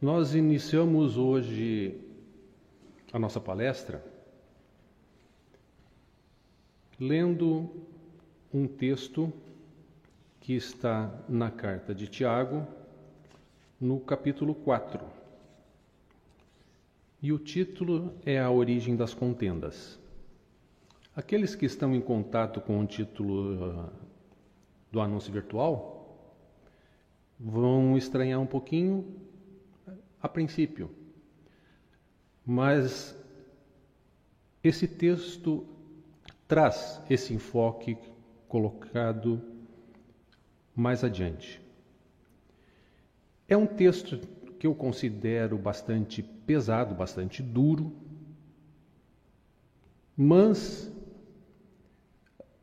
Nós iniciamos hoje a nossa palestra lendo um texto que está na carta de Tiago, no capítulo 4. E o título é A Origem das Contendas. Aqueles que estão em contato com o título uh, do anúncio virtual vão estranhar um pouquinho a princípio. Mas esse texto traz esse enfoque colocado mais adiante. É um texto que eu considero bastante pesado, bastante duro, mas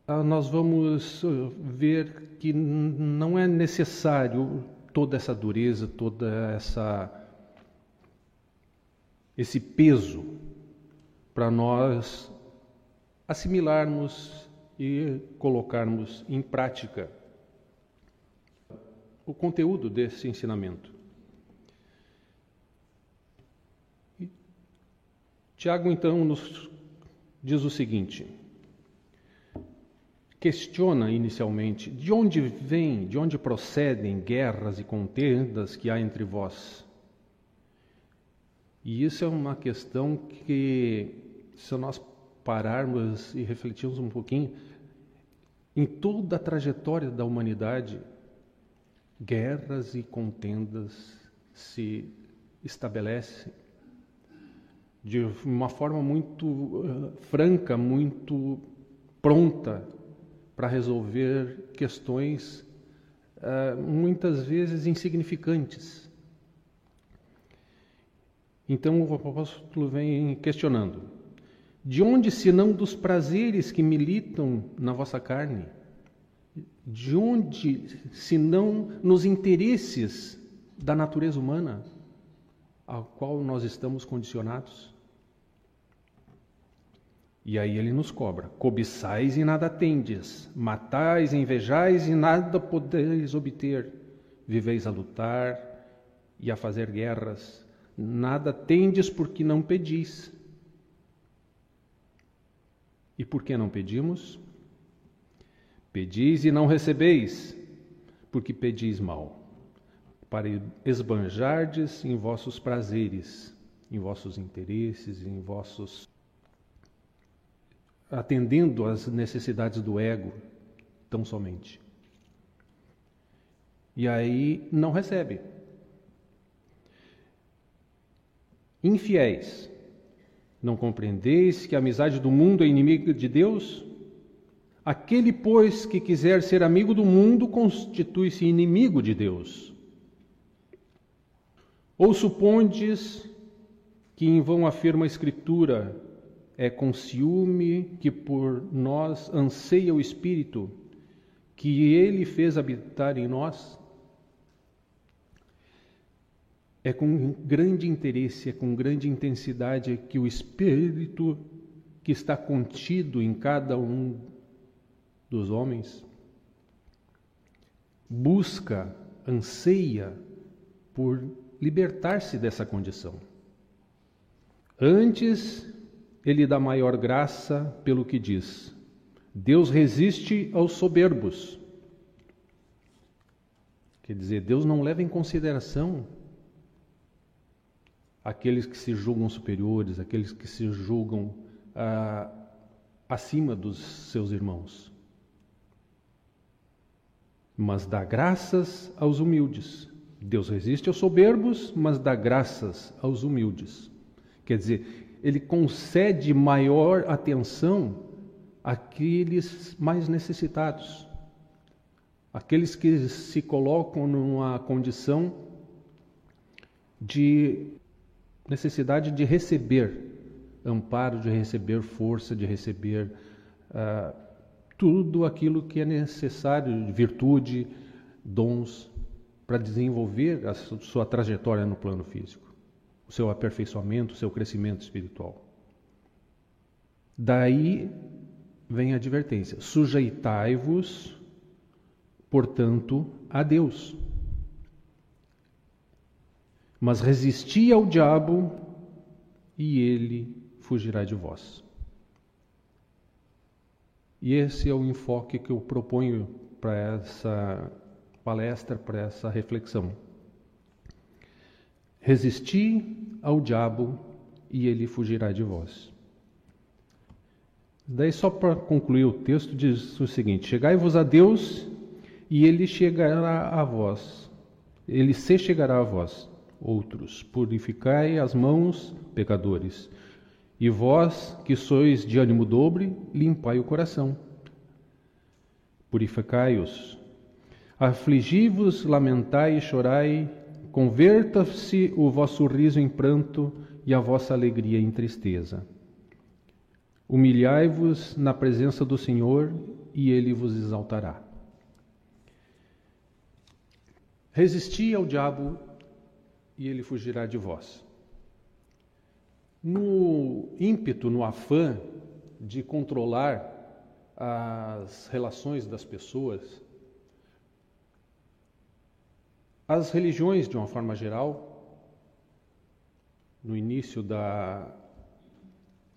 ah, nós vamos ah, ver que não é necessário toda essa dureza, toda essa esse peso para nós assimilarmos e colocarmos em prática o conteúdo desse ensinamento. Tiago, então, nos diz o seguinte: questiona inicialmente de onde vêm, de onde procedem guerras e contendas que há entre vós e isso é uma questão que, se nós pararmos e refletirmos um pouquinho, em toda a trajetória da humanidade, guerras e contendas se estabelecem de uma forma muito uh, franca, muito pronta para resolver questões uh, muitas vezes insignificantes. Então o apóstolo vem questionando: de onde, senão dos prazeres que militam na vossa carne? De onde, senão nos interesses da natureza humana, ao qual nós estamos condicionados? E aí ele nos cobra: cobiçais e nada tendes, matais, invejais e nada podeis obter, viveis a lutar e a fazer guerras Nada tendes porque não pedis. E por que não pedimos? Pedis e não recebeis, porque pedis mal, para esbanjardes em vossos prazeres, em vossos interesses, em vossos. atendendo às necessidades do ego, tão somente. E aí não recebe. Infiéis, não compreendeis que a amizade do mundo é inimiga de Deus? Aquele, pois, que quiser ser amigo do mundo, constitui-se inimigo de Deus. Ou supondes que em vão afirma a Escritura, é com ciúme que por nós anseia o Espírito, que ele fez habitar em nós? É com grande interesse, é com grande intensidade que o Espírito que está contido em cada um dos homens busca, anseia por libertar-se dessa condição. Antes, ele dá maior graça pelo que diz: Deus resiste aos soberbos. Quer dizer, Deus não leva em consideração aqueles que se julgam superiores, aqueles que se julgam ah, acima dos seus irmãos. Mas dá graças aos humildes. Deus resiste aos soberbos, mas dá graças aos humildes. Quer dizer, ele concede maior atenção àqueles mais necessitados, aqueles que se colocam numa condição de necessidade de receber amparo, de receber força, de receber uh, tudo aquilo que é necessário, virtude, dons, para desenvolver a sua trajetória no plano físico, o seu aperfeiçoamento, o seu crescimento espiritual. Daí vem a advertência: sujeitai-vos, portanto, a Deus. Mas resisti ao diabo e ele fugirá de vós. E esse é o enfoque que eu proponho para essa palestra, para essa reflexão. Resisti ao diabo e ele fugirá de vós. Daí, só para concluir o texto, diz o seguinte: Chegai-vos a Deus e ele chegará a vós. Ele se chegará a vós, outros. Purificai as mãos, pecadores. E vós, que sois de ânimo dobre, limpai o coração. Purificai-os. Afligi-vos, lamentai e chorai. Converta-se o vosso riso em pranto e a vossa alegria em tristeza. Humilhai-vos na presença do Senhor e ele vos exaltará. Resisti ao diabo e ele fugirá de vós. No ímpeto, no afã de controlar as relações das pessoas, as religiões, de uma forma geral, no início da,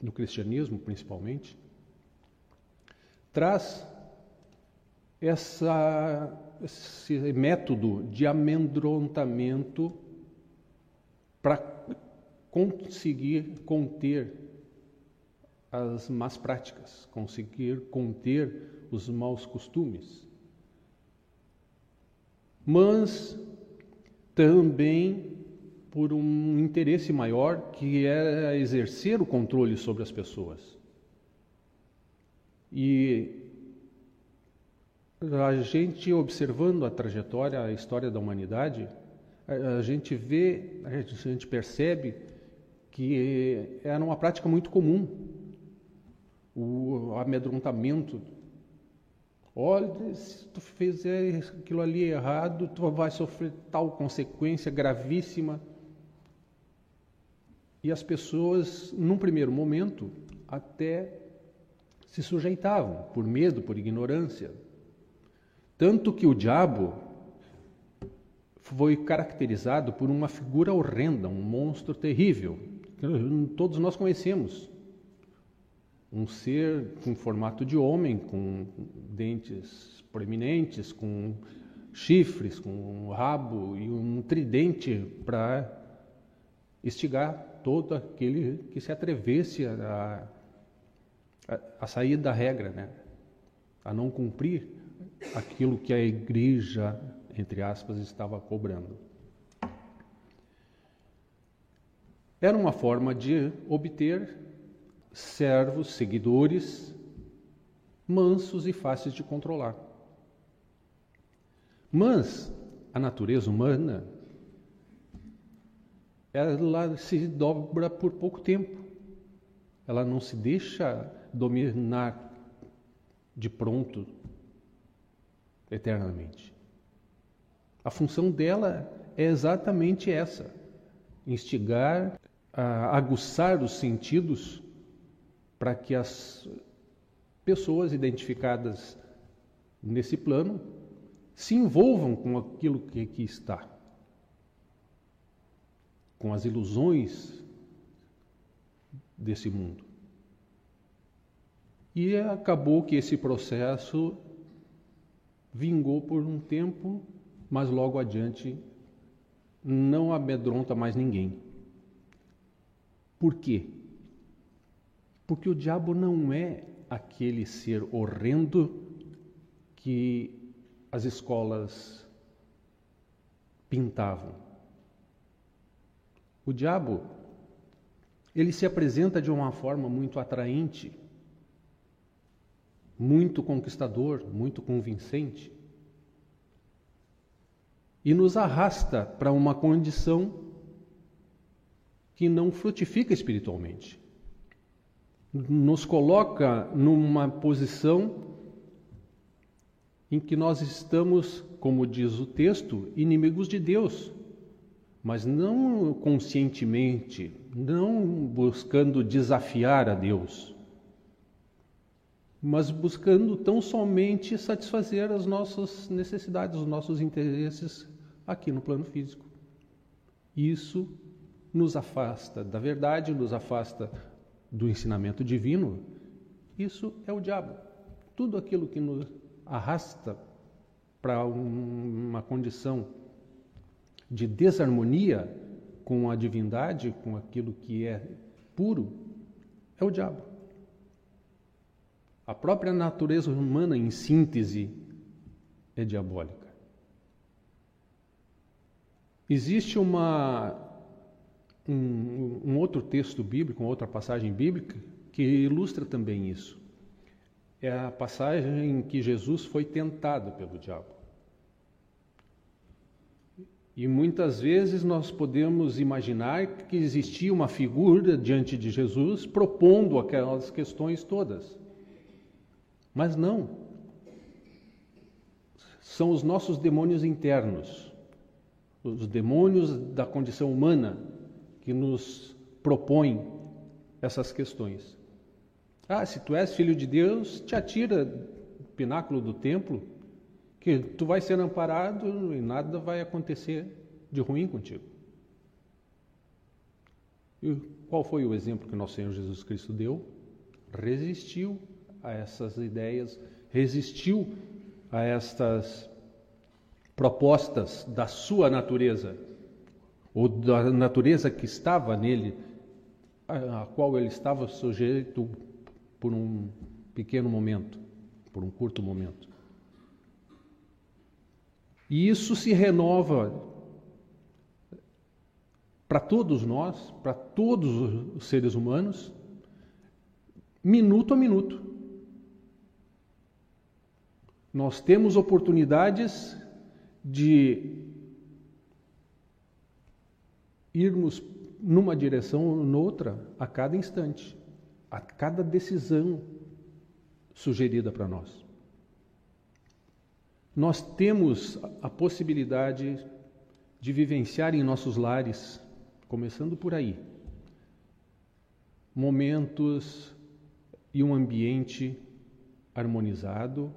do cristianismo, principalmente, traz essa, esse método de amedrontamento para conseguir conter as más práticas, conseguir conter os maus costumes. Mas também por um interesse maior que é exercer o controle sobre as pessoas. E a gente observando a trajetória, a história da humanidade, a gente vê, a gente percebe que era uma prática muito comum o amedrontamento. Olha, se tu fizer aquilo ali errado, tu vai sofrer tal consequência gravíssima. E as pessoas, num primeiro momento, até se sujeitavam, por medo, por ignorância. Tanto que o diabo foi caracterizado por uma figura horrenda, um monstro terrível, que todos nós conhecemos. Um ser com formato de homem, com dentes proeminentes, com chifres, com um rabo e um tridente para estigar todo aquele que se atrevesse a, a, a sair da regra, né? a não cumprir aquilo que a igreja, entre aspas, estava cobrando. Era uma forma de obter servos, seguidores, mansos e fáceis de controlar. Mas a natureza humana ela se dobra por pouco tempo. Ela não se deixa dominar de pronto eternamente. A função dela é exatamente essa: instigar, aguçar os sentidos para que as pessoas identificadas nesse plano se envolvam com aquilo que aqui está com as ilusões desse mundo. E acabou que esse processo vingou por um tempo, mas logo adiante não amedronta mais ninguém. Por quê? Porque o diabo não é aquele ser horrendo que as escolas pintavam. O diabo, ele se apresenta de uma forma muito atraente, muito conquistador, muito convincente, e nos arrasta para uma condição que não frutifica espiritualmente. Nos coloca numa posição em que nós estamos, como diz o texto, inimigos de Deus mas não conscientemente, não buscando desafiar a Deus, mas buscando tão somente satisfazer as nossas necessidades, os nossos interesses aqui no plano físico. Isso nos afasta da verdade, nos afasta do ensinamento divino. Isso é o diabo. Tudo aquilo que nos arrasta para uma condição de desarmonia com a divindade, com aquilo que é puro, é o diabo. A própria natureza humana, em síntese, é diabólica. Existe uma, um, um outro texto bíblico, uma outra passagem bíblica, que ilustra também isso. É a passagem em que Jesus foi tentado pelo diabo. E muitas vezes nós podemos imaginar que existia uma figura diante de Jesus propondo aquelas questões todas. Mas não. São os nossos demônios internos, os demônios da condição humana que nos propõem essas questões. Ah, se tu és filho de Deus, te atira do pináculo do templo que tu vai ser amparado e nada vai acontecer de ruim contigo. E qual foi o exemplo que nosso Senhor Jesus Cristo deu? Resistiu a essas ideias, resistiu a estas propostas da sua natureza, ou da natureza que estava nele, a qual ele estava sujeito por um pequeno momento, por um curto momento. E isso se renova para todos nós, para todos os seres humanos, minuto a minuto. Nós temos oportunidades de irmos numa direção ou noutra a cada instante, a cada decisão sugerida para nós. Nós temos a possibilidade de vivenciar em nossos lares, começando por aí, momentos e um ambiente harmonizado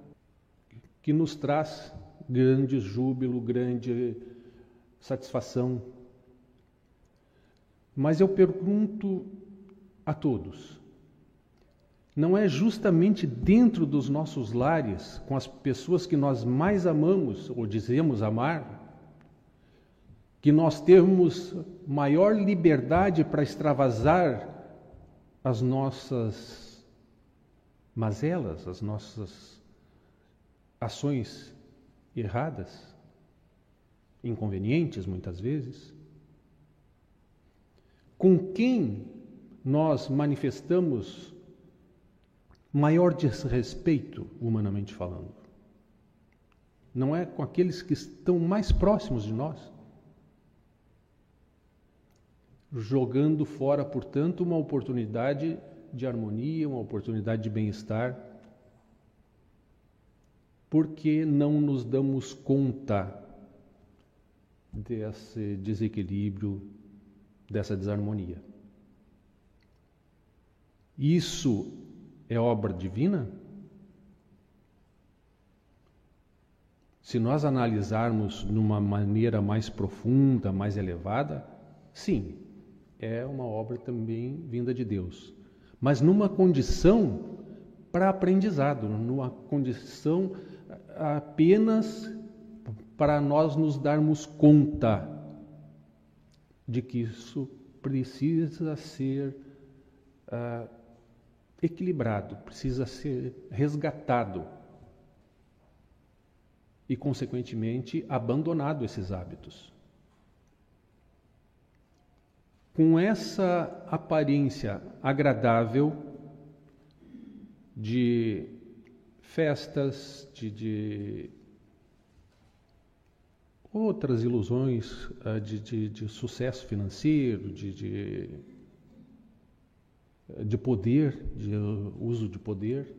que nos traz grande júbilo, grande satisfação. Mas eu pergunto a todos: não é justamente dentro dos nossos lares, com as pessoas que nós mais amamos ou dizemos amar, que nós temos maior liberdade para extravasar as nossas mazelas, as nossas ações erradas, inconvenientes muitas vezes? Com quem nós manifestamos maior desrespeito, humanamente falando. Não é com aqueles que estão mais próximos de nós. Jogando fora, portanto, uma oportunidade de harmonia, uma oportunidade de bem-estar, porque não nos damos conta desse desequilíbrio, dessa desarmonia. Isso é obra divina? Se nós analisarmos numa maneira mais profunda, mais elevada, sim, é uma obra também vinda de Deus. Mas numa condição para aprendizado, numa condição apenas para nós nos darmos conta de que isso precisa ser uh, equilibrado, precisa ser resgatado e, consequentemente, abandonado esses hábitos. Com essa aparência agradável de festas, de, de outras ilusões ah, de, de, de, sucesso financeiro, de, de de poder, de uso de poder,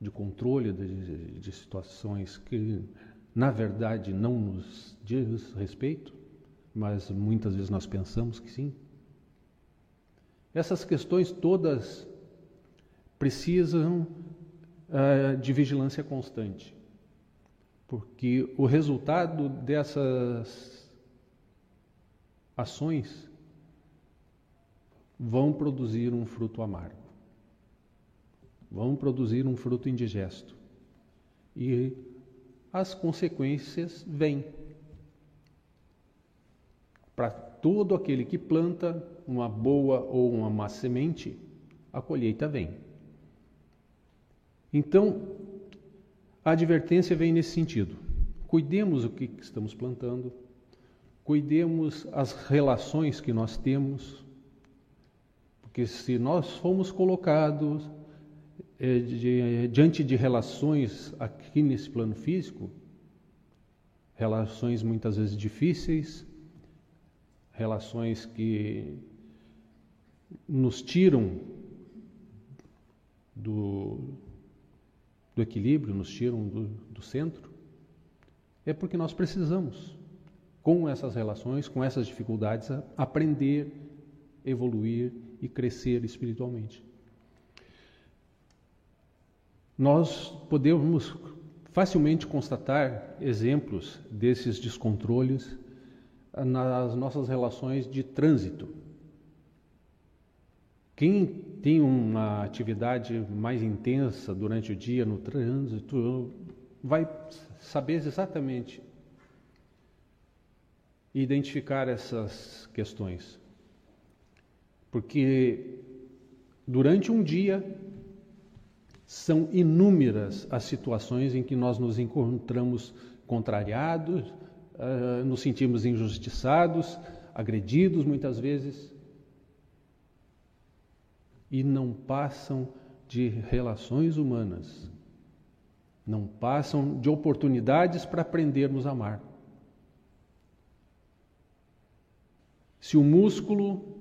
de controle de, situações que, na verdade, não nos diz respeito, mas muitas vezes nós pensamos que sim. Essas questões todas precisam uh, de vigilância constante, porque o resultado dessas ações vão produzir um fruto amargo, vão produzir um fruto indigesto. E as consequências vêm. Para todo aquele que planta uma boa ou uma má semente, a colheita vem. Então, a advertência vem nesse sentido. Cuidemos o que estamos plantando, cuidemos as relações que nós temos, porque se nós fomos colocados é, de, diante de relações aqui nesse plano físico, relações muitas vezes difíceis, relações que nos tiram do, do equilíbrio, nos tiram do, do centro, é porque nós precisamos, com essas relações, com essas dificuldades, aprender, evoluir e crescer espiritualmente. Nós podemos facilmente constatar exemplos desses descontroles nas nossas relações de trânsito. Quem tem uma atividade mais intensa durante o dia no trânsito vai saber exatamente identificar essas questões. Porque durante um dia são inúmeras as situações em que nós nos encontramos contrariados, uh, nos sentimos injustiçados, agredidos muitas vezes, e não passam de relações humanas, não passam de oportunidades para aprendermos a amar. Se o músculo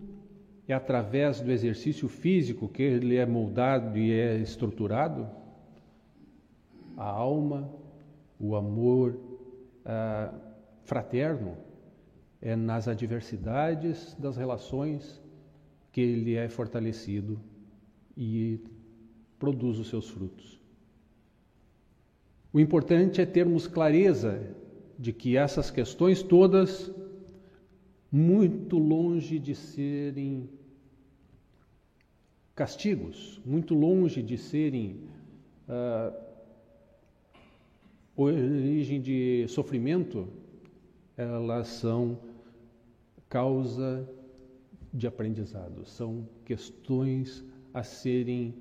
é através do exercício físico que ele é moldado e é estruturado, a alma, o amor ah, fraterno é nas adversidades das relações que ele é fortalecido e produz os seus frutos. O importante é termos clareza de que essas questões todas, muito longe de serem castigos, muito longe de serem uh, origem de sofrimento, elas são causa de aprendizado, são questões a serem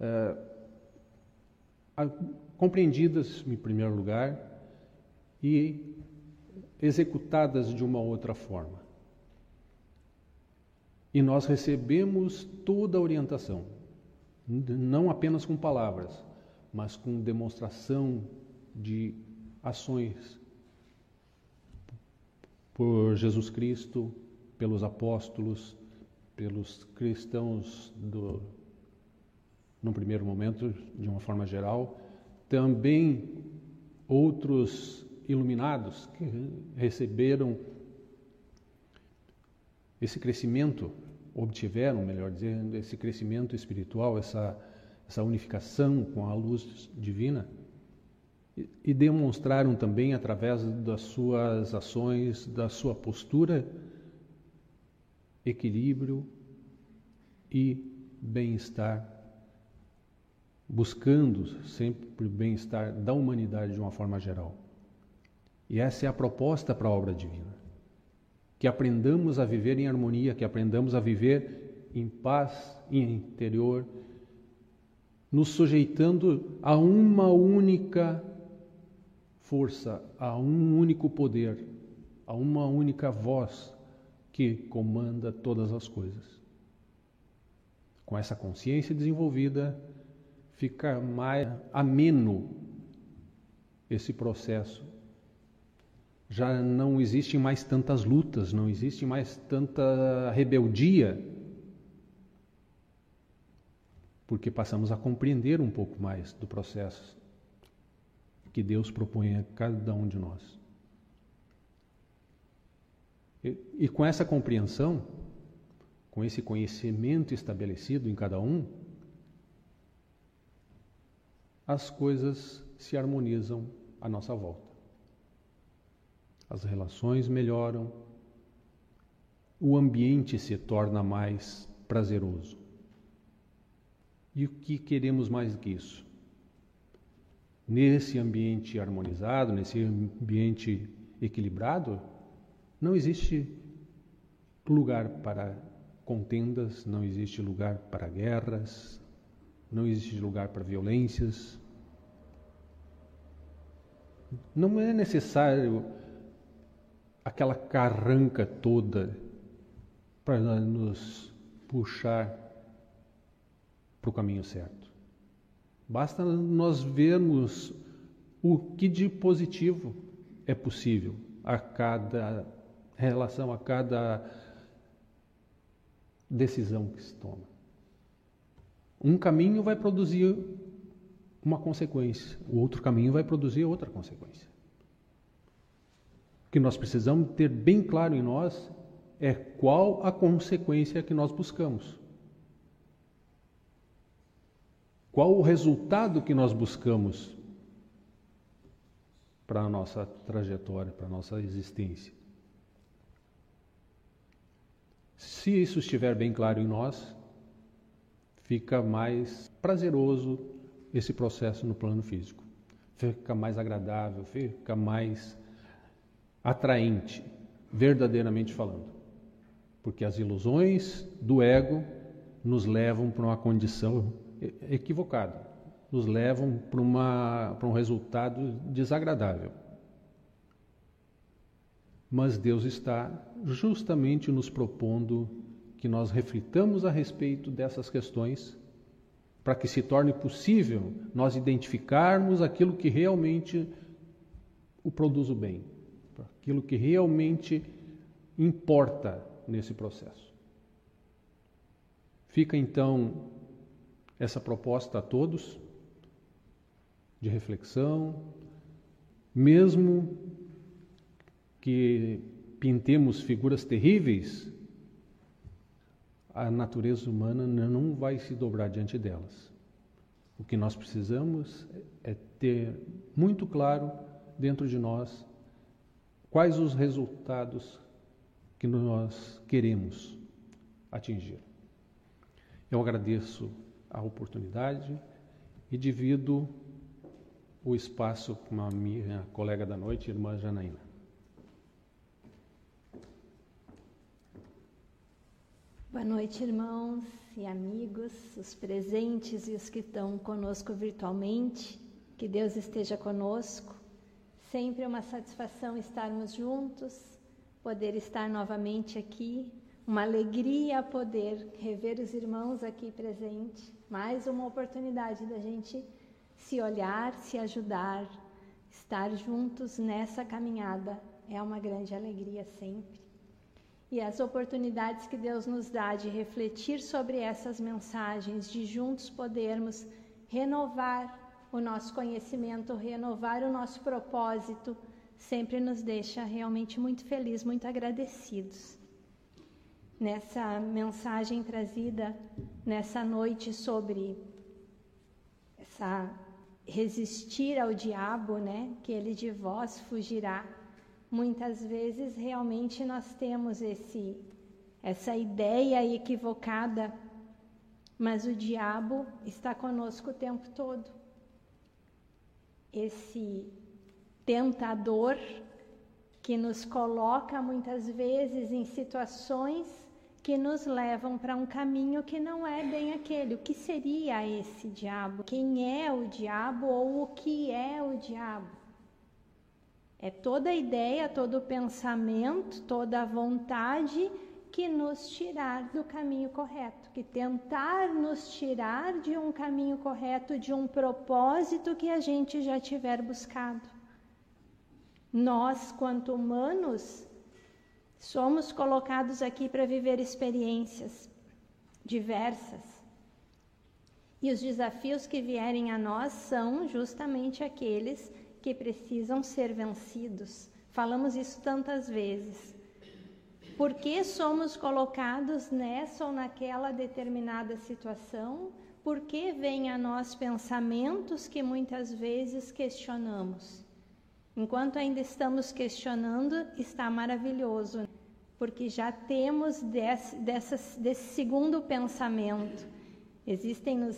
uh, a, compreendidas em primeiro lugar e executadas de uma outra forma. E nós recebemos toda a orientação, não apenas com palavras, mas com demonstração de ações por Jesus Cristo, pelos apóstolos, pelos cristãos do, no primeiro momento, de uma forma geral, também outros iluminados que receberam esse crescimento obtiveram, melhor dizendo, esse crescimento espiritual, essa, essa unificação com a luz divina, e, e demonstraram também, através das suas ações, da sua postura, equilíbrio e bem-estar, buscando sempre o bem-estar da humanidade de uma forma geral. E essa é a proposta para a obra divina que aprendamos a viver em harmonia, que aprendamos a viver em paz interior, nos sujeitando a uma única força, a um único poder, a uma única voz que comanda todas as coisas. Com essa consciência desenvolvida, fica mais ameno esse processo já não existem mais tantas lutas, não existe mais tanta rebeldia, porque passamos a compreender um pouco mais do processo que Deus propõe a cada um de nós. E, e com essa compreensão, com esse conhecimento estabelecido em cada um, as coisas se harmonizam à nossa volta as relações melhoram, o ambiente se torna mais prazeroso. E o que queremos mais do que isso? Nesse ambiente harmonizado, nesse ambiente equilibrado, não existe lugar para contendas, não existe lugar para guerras, não existe lugar para violências. Não é necessário aquela carranca toda para nos puxar para o caminho certo. Basta nós vermos o que de positivo é possível a cada relação, a cada decisão que se toma. Um caminho vai produzir uma consequência, o outro caminho vai produzir outra consequência. O que nós precisamos ter bem claro em nós é qual a consequência que nós buscamos. Qual o resultado que nós buscamos para a nossa trajetória, para a nossa existência? Se isso estiver bem claro em nós, fica mais prazeroso esse processo no plano físico. Fica mais agradável, fica mais atraente, verdadeiramente falando. Porque as ilusões do ego nos levam para uma condição equivocada, nos levam para, uma, para um resultado desagradável. Mas Deus está justamente nos propondo que nós reflitamos a respeito dessas questões para que se torne possível nós identificarmos aquilo que realmente o produz o bem, aquilo que realmente importa nesse processo. Fica então essa proposta a todos de reflexão, mesmo que pintemos figuras terríveis, a natureza humana não vai se dobrar diante delas. O que nós precisamos é ter muito claro dentro de nós quais os resultados que nós queremos atingir. Eu agradeço a oportunidade e divido o espaço com a minha colega da noite, irmã Janaína. Boa noite, irmãos e amigos, os presentes e os que estão conosco virtualmente. Que Deus esteja conosco. Sempre é uma satisfação estarmos juntos, poder estar novamente aqui. Uma alegria poder rever os irmãos aqui presentes. Mais uma oportunidade da gente se olhar, se ajudar, estar juntos nessa caminhada. É uma grande alegria sempre e as oportunidades que Deus nos dá de refletir sobre essas mensagens, de juntos podermos renovar o nosso conhecimento, renovar o nosso propósito, sempre nos deixa realmente muito felizes, muito agradecidos. Nessa mensagem trazida nessa noite sobre essa resistir ao diabo, né, que ele de vós fugirá muitas vezes realmente nós temos esse essa ideia equivocada, mas o diabo está conosco o tempo todo. Esse tentador que nos coloca muitas vezes em situações que nos levam para um caminho que não é bem aquele. O que seria esse diabo? Quem é o diabo ou o que é o diabo? É toda a ideia, todo o pensamento, toda a vontade que nos tirar do caminho correto, que tentar nos tirar de um caminho correto, de um propósito que a gente já tiver buscado. Nós, quanto humanos, somos colocados aqui para viver experiências diversas. E os desafios que vierem a nós são justamente aqueles que precisam ser vencidos. Falamos isso tantas vezes. Por que somos colocados nessa ou naquela determinada situação? Por que vêm a nós pensamentos que muitas vezes questionamos? Enquanto ainda estamos questionando, está maravilhoso, porque já temos desse, desse segundo pensamento. Existem nos,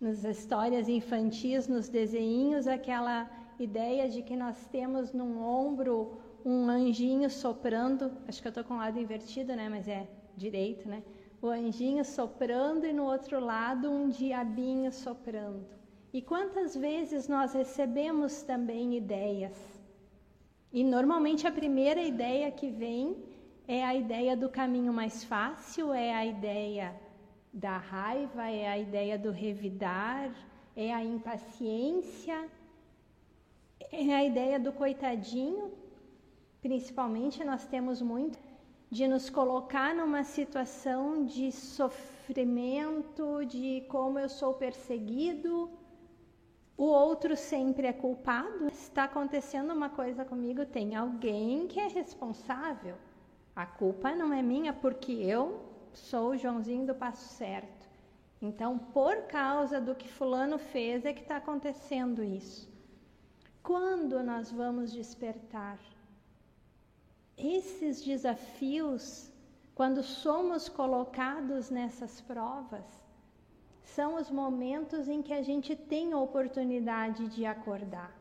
nas histórias infantis, nos desenhinhos, aquela ideia de que nós temos num ombro um anjinho soprando, acho que eu estou com o lado invertido, né? Mas é direito, né? O anjinho soprando e no outro lado um diabinho soprando. E quantas vezes nós recebemos também ideias? E normalmente a primeira ideia que vem é a ideia do caminho mais fácil, é a ideia da raiva, é a ideia do revidar, é a impaciência, é a ideia do coitadinho. Principalmente nós temos muito de nos colocar numa situação de sofrimento, de como eu sou perseguido, o outro sempre é culpado. Está acontecendo uma coisa comigo, tem alguém que é responsável. A culpa não é minha porque eu sou o Joãozinho do passo certo. Então, por causa do que fulano fez é que está acontecendo isso. Quando nós vamos despertar? Esses desafios, quando somos colocados nessas provas, são os momentos em que a gente tem a oportunidade de acordar,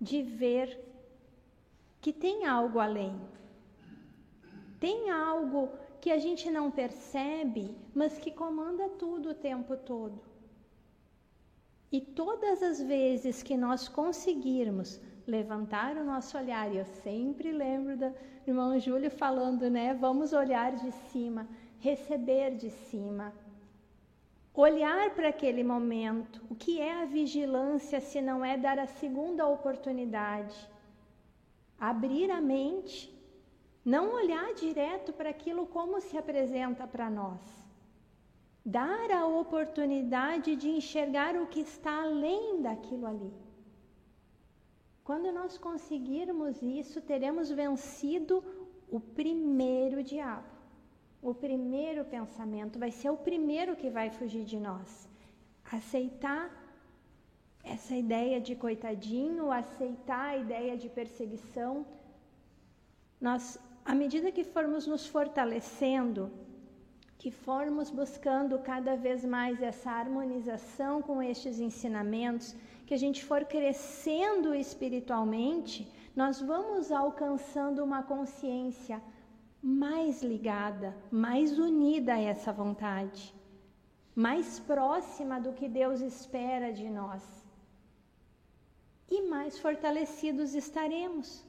de ver que tem algo além. Tem algo que a gente não percebe, mas que comanda tudo o tempo todo. E todas as vezes que nós conseguirmos levantar o nosso olhar, e eu sempre lembro do irmão Júlio falando, né? Vamos olhar de cima, receber de cima. Olhar para aquele momento. O que é a vigilância se não é dar a segunda oportunidade? Abrir a mente, não olhar direto para aquilo como se apresenta para nós dar a oportunidade de enxergar o que está além daquilo ali. Quando nós conseguirmos isso, teremos vencido o primeiro diabo. O primeiro pensamento vai ser o primeiro que vai fugir de nós. Aceitar essa ideia de coitadinho, aceitar a ideia de perseguição. Nós, à medida que formos nos fortalecendo, que formos buscando cada vez mais essa harmonização com estes ensinamentos, que a gente for crescendo espiritualmente, nós vamos alcançando uma consciência mais ligada, mais unida a essa vontade, mais próxima do que Deus espera de nós. E mais fortalecidos estaremos.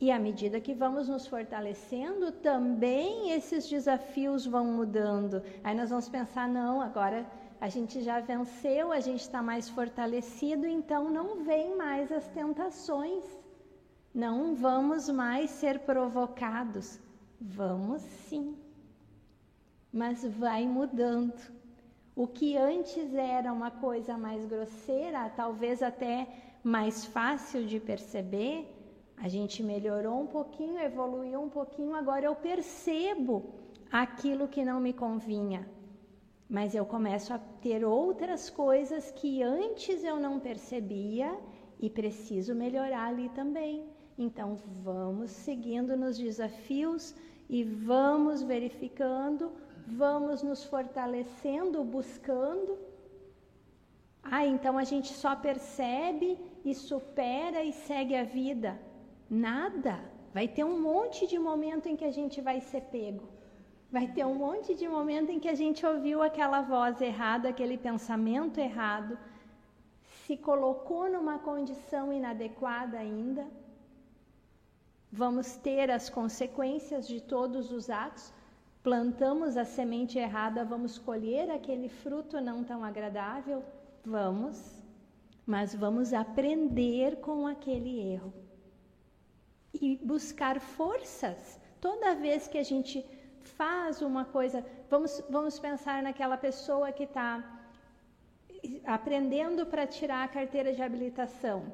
E à medida que vamos nos fortalecendo, também esses desafios vão mudando. Aí nós vamos pensar: não, agora a gente já venceu, a gente está mais fortalecido, então não vem mais as tentações. Não vamos mais ser provocados. Vamos sim. Mas vai mudando. O que antes era uma coisa mais grosseira, talvez até mais fácil de perceber, a gente melhorou um pouquinho, evoluiu um pouquinho, agora eu percebo aquilo que não me convinha. Mas eu começo a ter outras coisas que antes eu não percebia e preciso melhorar ali também. Então vamos seguindo nos desafios e vamos verificando, vamos nos fortalecendo, buscando. Ah, então a gente só percebe e supera e segue a vida. Nada. Vai ter um monte de momento em que a gente vai ser pego. Vai ter um monte de momento em que a gente ouviu aquela voz errada, aquele pensamento errado, se colocou numa condição inadequada ainda. Vamos ter as consequências de todos os atos. Plantamos a semente errada, vamos colher aquele fruto não tão agradável? Vamos, mas vamos aprender com aquele erro e buscar forças. Toda vez que a gente faz uma coisa, vamos, vamos pensar naquela pessoa que está aprendendo para tirar a carteira de habilitação.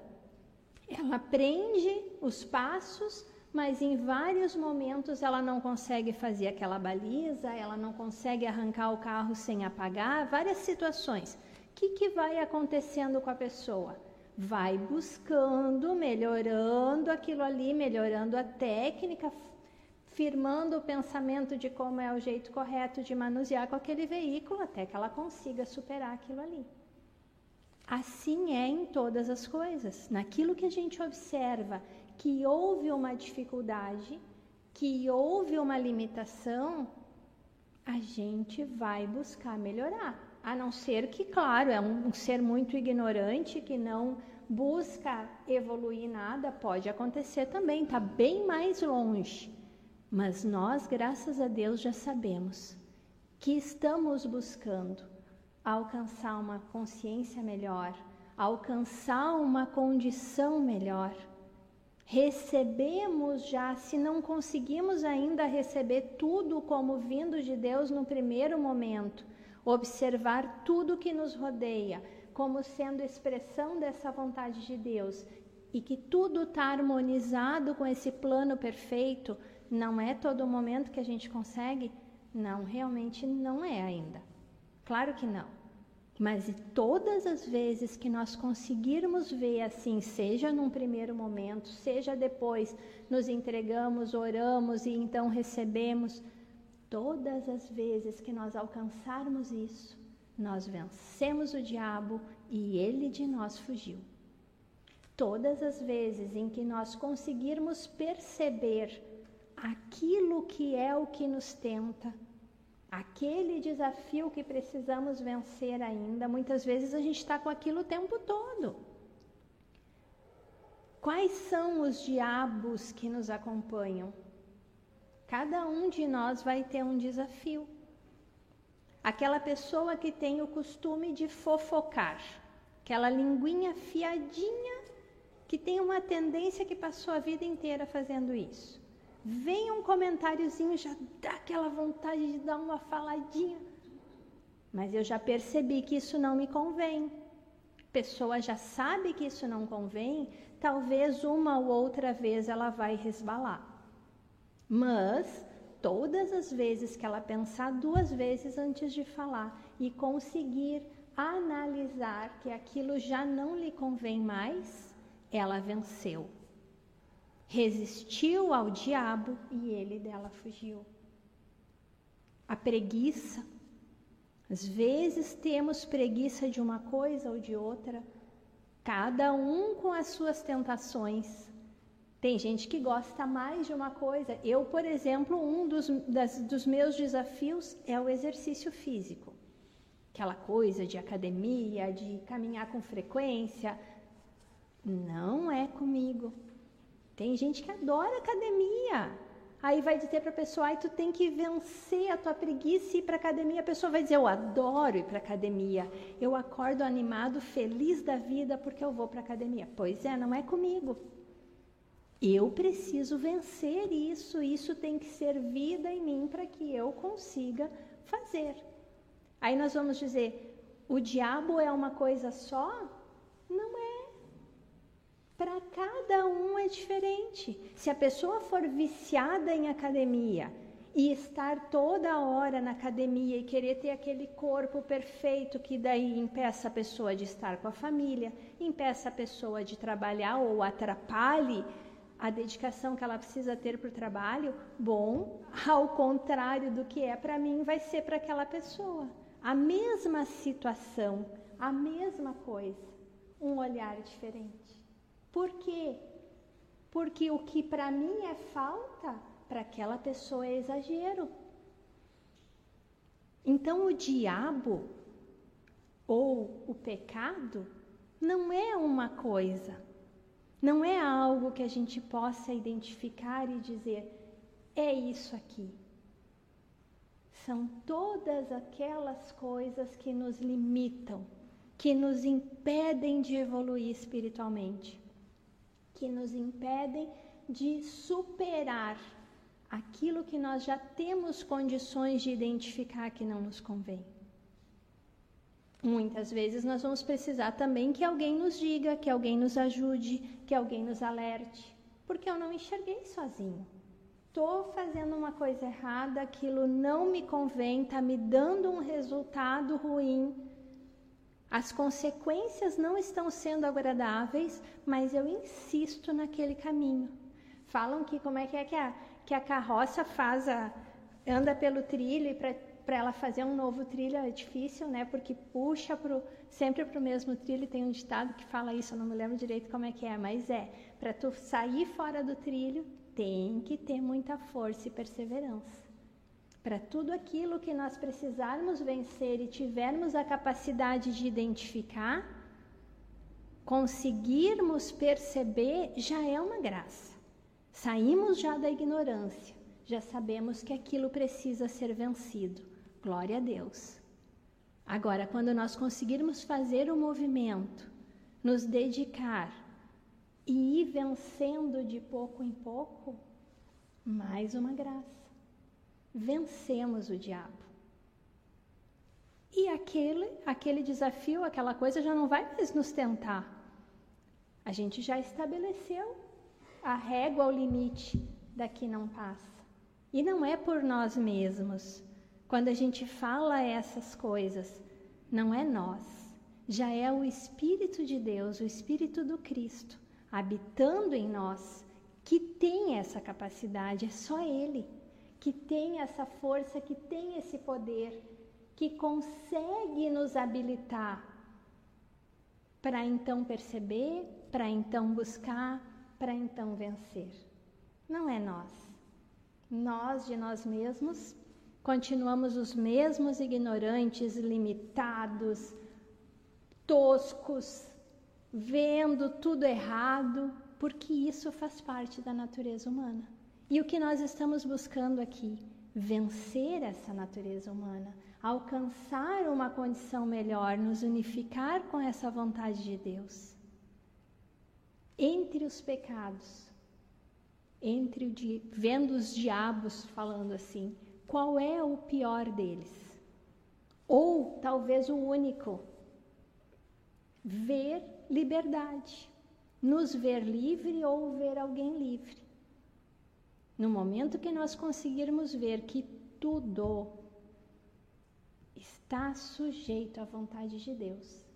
Ela aprende os passos, mas em vários momentos ela não consegue fazer aquela baliza, ela não consegue arrancar o carro sem apagar, várias situações. O que, que vai acontecendo com a pessoa? Vai buscando, melhorando aquilo ali, melhorando a técnica, firmando o pensamento de como é o jeito correto de manusear com aquele veículo até que ela consiga superar aquilo ali. Assim é em todas as coisas. Naquilo que a gente observa que houve uma dificuldade, que houve uma limitação, a gente vai buscar melhorar. A não ser que, claro, é um, um ser muito ignorante que não busca evoluir nada, pode acontecer também, está bem mais longe. Mas nós, graças a Deus, já sabemos que estamos buscando alcançar uma consciência melhor, alcançar uma condição melhor. Recebemos já, se não conseguimos ainda receber tudo como vindo de Deus no primeiro momento, observar tudo que nos rodeia como sendo expressão dessa vontade de Deus e que tudo está harmonizado com esse plano perfeito, não é todo momento que a gente consegue? Não, realmente não é ainda. Claro que não. Mas todas as vezes que nós conseguirmos ver assim, seja num primeiro momento, seja depois, nos entregamos, oramos e então recebemos, todas as vezes que nós alcançarmos isso, nós vencemos o diabo e ele de nós fugiu. Todas as vezes em que nós conseguirmos perceber aquilo que é o que nos tenta, aquele desafio que precisamos vencer ainda, muitas vezes a gente está com aquilo o tempo todo. Quais são os diabos que nos acompanham? Cada um de nós vai ter um desafio. Aquela pessoa que tem o costume de fofocar, aquela linguinha fiadinha que tem uma tendência que passou a vida inteira fazendo isso. Vem um comentáriozinho, já dá aquela vontade de dar uma faladinha. Mas eu já percebi que isso não me convém. Pessoa já sabe que isso não convém, talvez uma ou outra vez ela vai resbalar. Mas todas as vezes que ela pensar duas vezes antes de falar e conseguir analisar que aquilo já não lhe convém mais, ela venceu resistiu ao diabo e ele dela fugiu. A preguiça. Às vezes temos preguiça de uma coisa ou de outra, cada um com as suas tentações. Tem gente que gosta mais de uma coisa. Eu, por exemplo, um dos, das, dos meus desafios é o exercício físico. Aquela coisa de academia, de caminhar com frequência. Não é comigo. Tem gente que adora academia. Aí vai dizer para a pessoa, ai, tu tem que vencer a tua preguiça e ir para academia. A pessoa vai dizer, eu adoro ir para academia. Eu acordo animado, feliz da vida porque eu vou para academia. Pois é, não é comigo. Eu preciso vencer isso. Isso tem que ser vida em mim para que eu consiga fazer. Aí nós vamos dizer, o diabo é uma coisa só? Não é para cada um é diferente. Se a pessoa for viciada em academia e estar toda hora na academia e querer ter aquele corpo perfeito que daí impeça a pessoa de estar com a família, impeça a pessoa de trabalhar ou atrapalhe a dedicação que ela precisa ter para o trabalho, bom, ao contrário do que é para mim, vai ser para aquela pessoa. A mesma situação, a mesma coisa, um olhar diferente. Por quê? Porque o que para mim é falta, para aquela pessoa é exagero. Então o diabo ou o pecado não é uma coisa, não é algo que a gente possa identificar e dizer, é isso aqui. São todas aquelas coisas que nos limitam, que nos impedem de evoluir espiritualmente que nos impedem de superar aquilo que nós já temos condições de identificar que não nos convém. Muitas vezes nós vamos precisar também que alguém nos diga, que alguém nos ajude, que alguém nos alerte, porque eu não enxerguei sozinho. Estou fazendo uma coisa errada, aquilo não me convém, está me dando um resultado ruim, as consequências não estão sendo agradáveis, mas eu insisto naquele caminho. Falam que como é que é que é? que a carroça faz a, anda pelo trilho e para ela fazer um novo trilho é difícil, né? Porque puxa pro, sempre para o mesmo trilho. Tem um ditado que fala isso, eu não me lembro direito como é que é, mas é para tu sair fora do trilho tem que ter muita força e perseverança. Para tudo aquilo que nós precisarmos vencer e tivermos a capacidade de identificar, conseguirmos perceber já é uma graça. Saímos já da ignorância, já sabemos que aquilo precisa ser vencido. Glória a Deus. Agora, quando nós conseguirmos fazer o movimento, nos dedicar e ir vencendo de pouco em pouco, mais uma graça vencemos o diabo. E aquele, aquele desafio, aquela coisa já não vai mais nos tentar. A gente já estabeleceu a régua, o limite daqui não passa. E não é por nós mesmos. Quando a gente fala essas coisas, não é nós. Já é o Espírito de Deus, o Espírito do Cristo, habitando em nós, que tem essa capacidade, é só Ele que tem essa força, que tem esse poder, que consegue nos habilitar para então perceber, para então buscar, para então vencer. Não é nós. Nós de nós mesmos continuamos os mesmos ignorantes, limitados, toscos, vendo tudo errado, porque isso faz parte da natureza humana. E o que nós estamos buscando aqui? Vencer essa natureza humana, alcançar uma condição melhor, nos unificar com essa vontade de Deus. Entre os pecados, entre o vendo os diabos falando assim, qual é o pior deles? Ou talvez o único? Ver liberdade, nos ver livre ou ver alguém livre. No momento que nós conseguirmos ver que tudo está sujeito à vontade de Deus,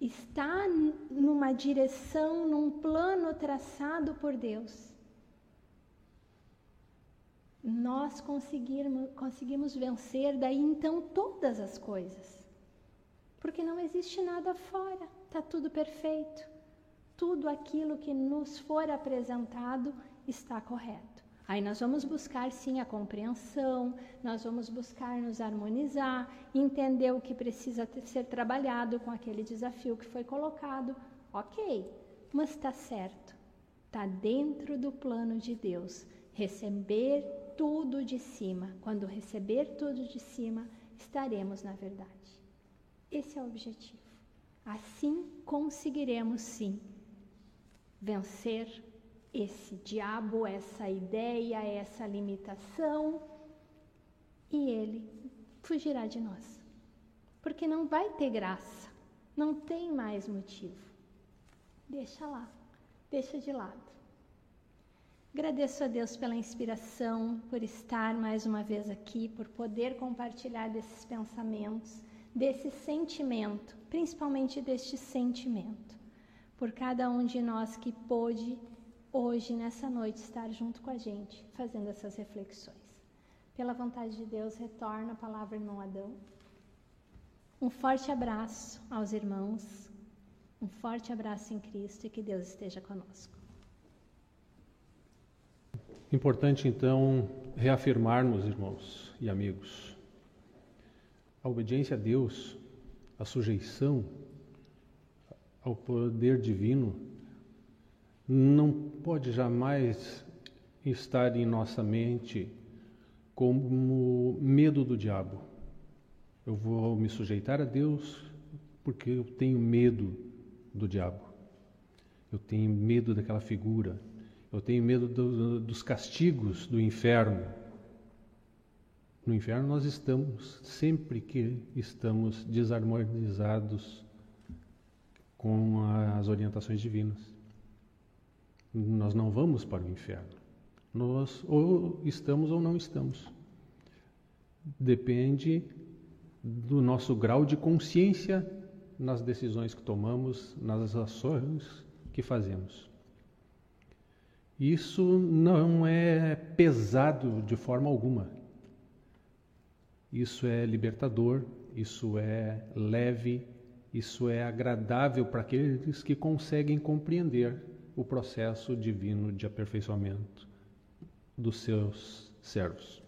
está numa direção, num plano traçado por Deus, nós conseguirmos, conseguimos vencer daí então todas as coisas. Porque não existe nada fora, está tudo perfeito. Tudo aquilo que nos for apresentado está correto. Aí nós vamos buscar sim a compreensão, nós vamos buscar nos harmonizar, entender o que precisa ser trabalhado com aquele desafio que foi colocado. Ok, mas está certo, está dentro do plano de Deus. Receber tudo de cima. Quando receber tudo de cima, estaremos na verdade. Esse é o objetivo. Assim conseguiremos sim vencer esse diabo, essa ideia, essa limitação, e ele fugirá de nós. Porque não vai ter graça, não tem mais motivo. Deixa lá, deixa de lado. Agradeço a Deus pela inspiração, por estar mais uma vez aqui, por poder compartilhar desses pensamentos, desse sentimento, principalmente deste sentimento, por cada um de nós que pôde hoje, nessa noite, estar junto com a gente, fazendo essas reflexões. Pela vontade de Deus, retorna a palavra, irmão Adão. Um forte abraço aos irmãos, um forte abraço em Cristo e que Deus esteja conosco. Importante então reafirmarmos, irmãos e amigos, a obediência a Deus, a sujeição ao poder divino não pode jamais estar em nossa mente como medo do diabo. Eu vou me sujeitar a Deus porque eu tenho medo do diabo. Eu tenho medo daquela figura. Eu tenho medo do, dos castigos do inferno. No inferno nós estamos sempre que estamos desarmonizados com as orientações divinas. Nós não vamos para o inferno. Nós ou estamos ou não estamos. Depende do nosso grau de consciência nas decisões que tomamos, nas ações que fazemos. Isso não é pesado de forma alguma. Isso é libertador, isso é leve, isso é agradável para aqueles que conseguem compreender o processo divino de aperfeiçoamento dos seus servos.